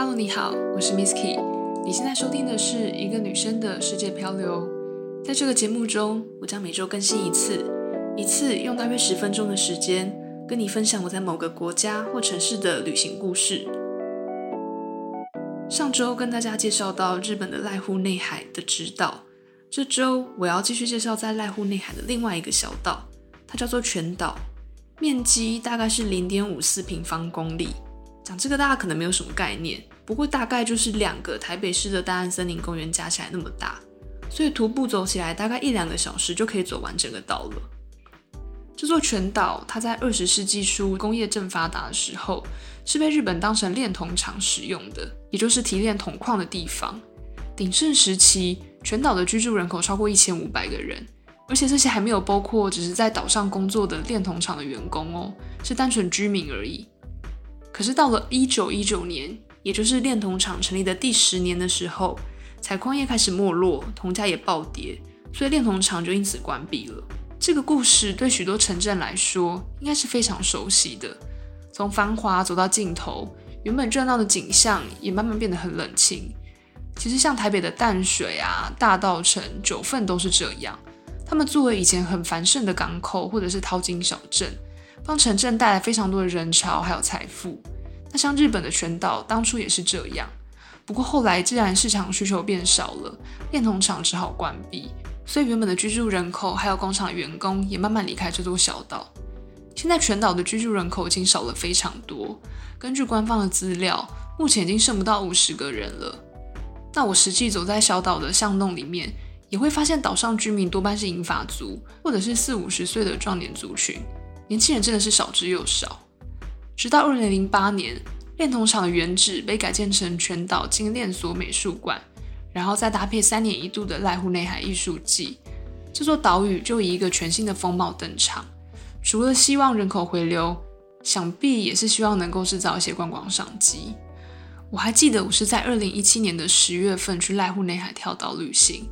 Hello，你好，我是 Miss Key。你现在收听的是一个女生的世界漂流。在这个节目中，我将每周更新一次，一次用大约十分钟的时间，跟你分享我在某个国家或城市的旅行故事。上周跟大家介绍到日本的濑户内海的直岛，这周我要继续介绍在濑户内海的另外一个小岛，它叫做全岛，面积大概是零点五四平方公里。讲这个大家可能没有什么概念，不过大概就是两个台北市的大安森林公园加起来那么大，所以徒步走起来大概一两个小时就可以走完整个岛了。这座全岛它在二十世纪初工业正发达的时候，是被日本当成炼铜厂使用的，也就是提炼铜矿的地方。鼎盛时期，全岛的居住人口超过一千五百个人，而且这些还没有包括只是在岛上工作的炼铜厂的员工哦，是单纯居民而已。可是到了一九一九年，也就是炼铜厂成立的第十年的时候，采矿业开始没落，铜价也暴跌，所以炼铜厂就因此关闭了。这个故事对许多城镇来说，应该是非常熟悉的。从繁华走到尽头，原本热闹的景象也慢慢变得很冷清。其实像台北的淡水啊、大稻埕、九份都是这样。他们作为以前很繁盛的港口或者是淘金小镇。帮城镇带来非常多的人潮，还有财富。那像日本的全岛，当初也是这样。不过后来，既然市场需求变少了，炼铜厂只好关闭，所以原本的居住人口还有工厂员工也慢慢离开这座小岛。现在全岛的居住人口已经少了非常多，根据官方的资料，目前已经剩不到五十个人了。那我实际走在小岛的巷弄里面，也会发现岛上居民多半是银发族，或者是四五十岁的壮年族群。年轻人真的是少之又少。直到二零零八年，炼铜厂的原址被改建成全岛精炼所美术馆，然后再搭配三年一度的濑户内海艺术季，这座岛屿就以一个全新的风貌登场。除了希望人口回流，想必也是希望能够制造一些观光商机。我还记得我是在二零一七年的十月份去濑户内海跳岛旅行，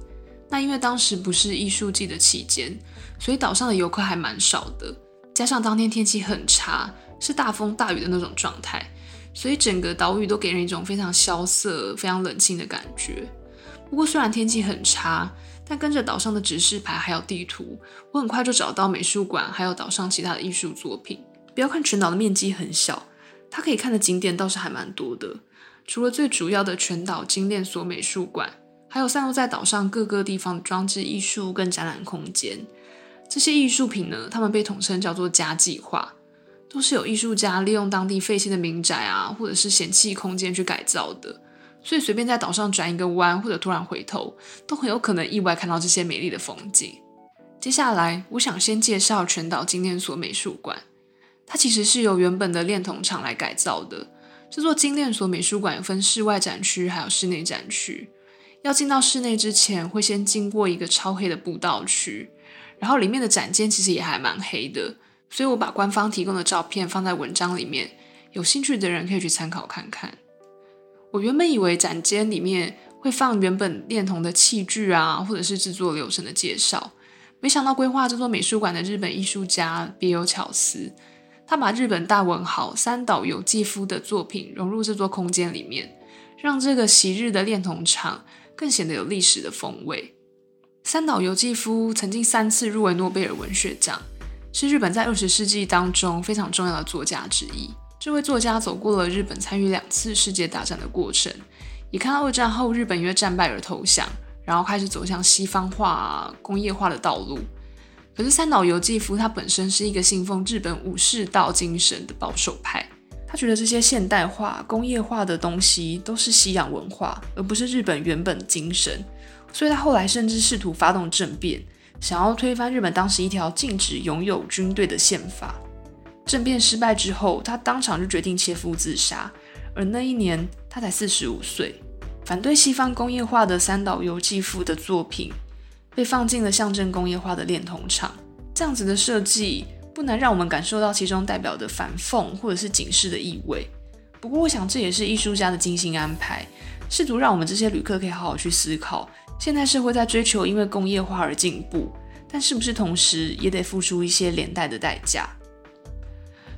那因为当时不是艺术季的期间，所以岛上的游客还蛮少的。加上当天天气很差，是大风大雨的那种状态，所以整个岛屿都给人一种非常萧瑟、非常冷清的感觉。不过虽然天气很差，但跟着岛上的指示牌还有地图，我很快就找到美术馆，还有岛上其他的艺术作品。不要看全岛的面积很小，它可以看的景点倒是还蛮多的。除了最主要的全岛精炼所美术馆，还有散落在岛上各个地方的装置艺术跟展览空间。这些艺术品呢，他们被统称叫做家计划，都是有艺术家利用当地废弃的民宅啊，或者是闲弃空间去改造的。所以随便在岛上转一个弯，或者突然回头，都很有可能意外看到这些美丽的风景。接下来，我想先介绍全岛精炼所美术馆，它其实是由原本的炼铜厂来改造的。这座精炼所美术馆有分室外展区，还有室内展区。要进到室内之前，会先经过一个超黑的步道区。然后里面的展间其实也还蛮黑的，所以我把官方提供的照片放在文章里面，有兴趣的人可以去参考看看。我原本以为展间里面会放原本恋童的器具啊，或者是制作流程的介绍，没想到规划这座美术馆的日本艺术家别有巧思，他把日本大文豪三岛由纪夫的作品融入这座空间里面，让这个昔日的恋童厂更显得有历史的风味。三岛由纪夫曾经三次入围诺贝尔文学奖，是日本在二十世纪当中非常重要的作家之一。这位作家走过了日本参与两次世界大战的过程，也看到二战后日本因为战败而投降，然后开始走向西方化、工业化的道路。可是三岛由纪夫他本身是一个信奉日本武士道精神的保守派，他觉得这些现代化、工业化的东西都是西洋文化，而不是日本原本精神。所以他后来甚至试图发动政变，想要推翻日本当时一条禁止拥有军队的宪法。政变失败之后，他当场就决定切腹自杀。而那一年他才四十五岁。反对西方工业化的三岛由纪夫的作品，被放进了象征工业化的炼铜厂。这样子的设计，不难让我们感受到其中代表的反讽或者是警示的意味。不过，我想这也是艺术家的精心安排，试图让我们这些旅客可以好好去思考。现代社会在追求因为工业化而进步，但是不是同时也得付出一些连带的代价？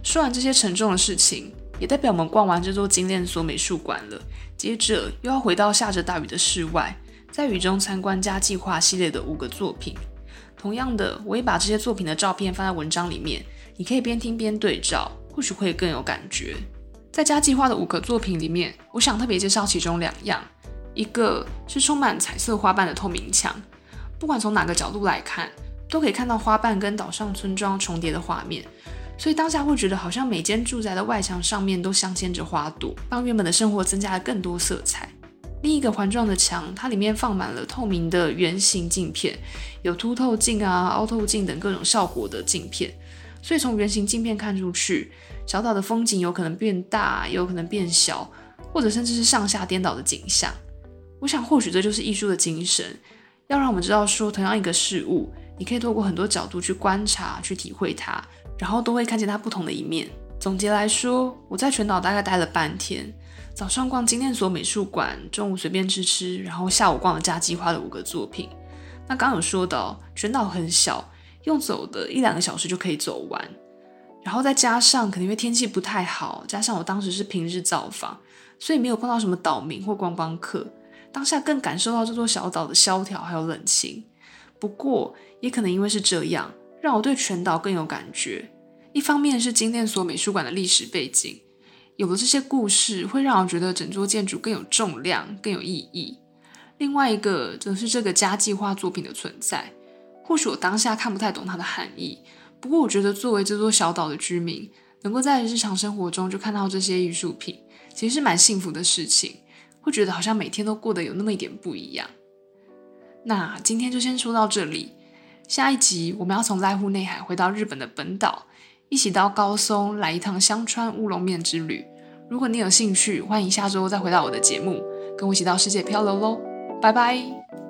说完这些沉重的事情，也代表我们逛完这座精炼所美术馆了。接着又要回到下着大雨的室外，在雨中参观加计划系列的五个作品。同样的，我也把这些作品的照片放在文章里面，你可以边听边对照，或许会更有感觉。在家计划的五个作品里面，我想特别介绍其中两样，一个是充满彩色花瓣的透明墙，不管从哪个角度来看，都可以看到花瓣跟岛上村庄重叠的画面，所以当下会觉得好像每间住宅的外墙上面都镶嵌着花朵，帮原本的生活增加了更多色彩。另一个环状的墙，它里面放满了透明的圆形镜片，有凸透镜啊、凹透镜等各种效果的镜片。所以从圆形镜片看出去，小岛的风景有可能变大，也有可能变小，或者甚至是上下颠倒的景象。我想，或许这就是艺术的精神，要让我们知道说，同样一个事物，你可以透过很多角度去观察、去体会它，然后都会看见它不同的一面。总结来说，我在全岛大概待了半天。早上逛精炼所美术馆，中午随便吃吃，然后下午逛了加计划的五个作品。那刚有说到，全岛很小，用走的一两个小时就可以走完。然后再加上可能因为天气不太好，加上我当时是平日造访，所以没有碰到什么岛民或观光客。当下更感受到这座小岛的萧条还有冷清。不过也可能因为是这样，让我对全岛更有感觉。一方面是金殿所美术馆的历史背景。有了这些故事，会让我觉得整座建筑更有重量、更有意义。另外一个则是这个家计划作品的存在。或许我当下看不太懂它的含义，不过我觉得作为这座小岛的居民，能够在日常生活中就看到这些艺术品，其实是蛮幸福的事情。会觉得好像每天都过得有那么一点不一样。那今天就先说到这里，下一集我们要从濑户内海回到日本的本岛。一起到高松来一趟香川乌龙面之旅。如果你有兴趣，欢迎下周再回到我的节目，跟我一起到世界漂流喽！拜拜。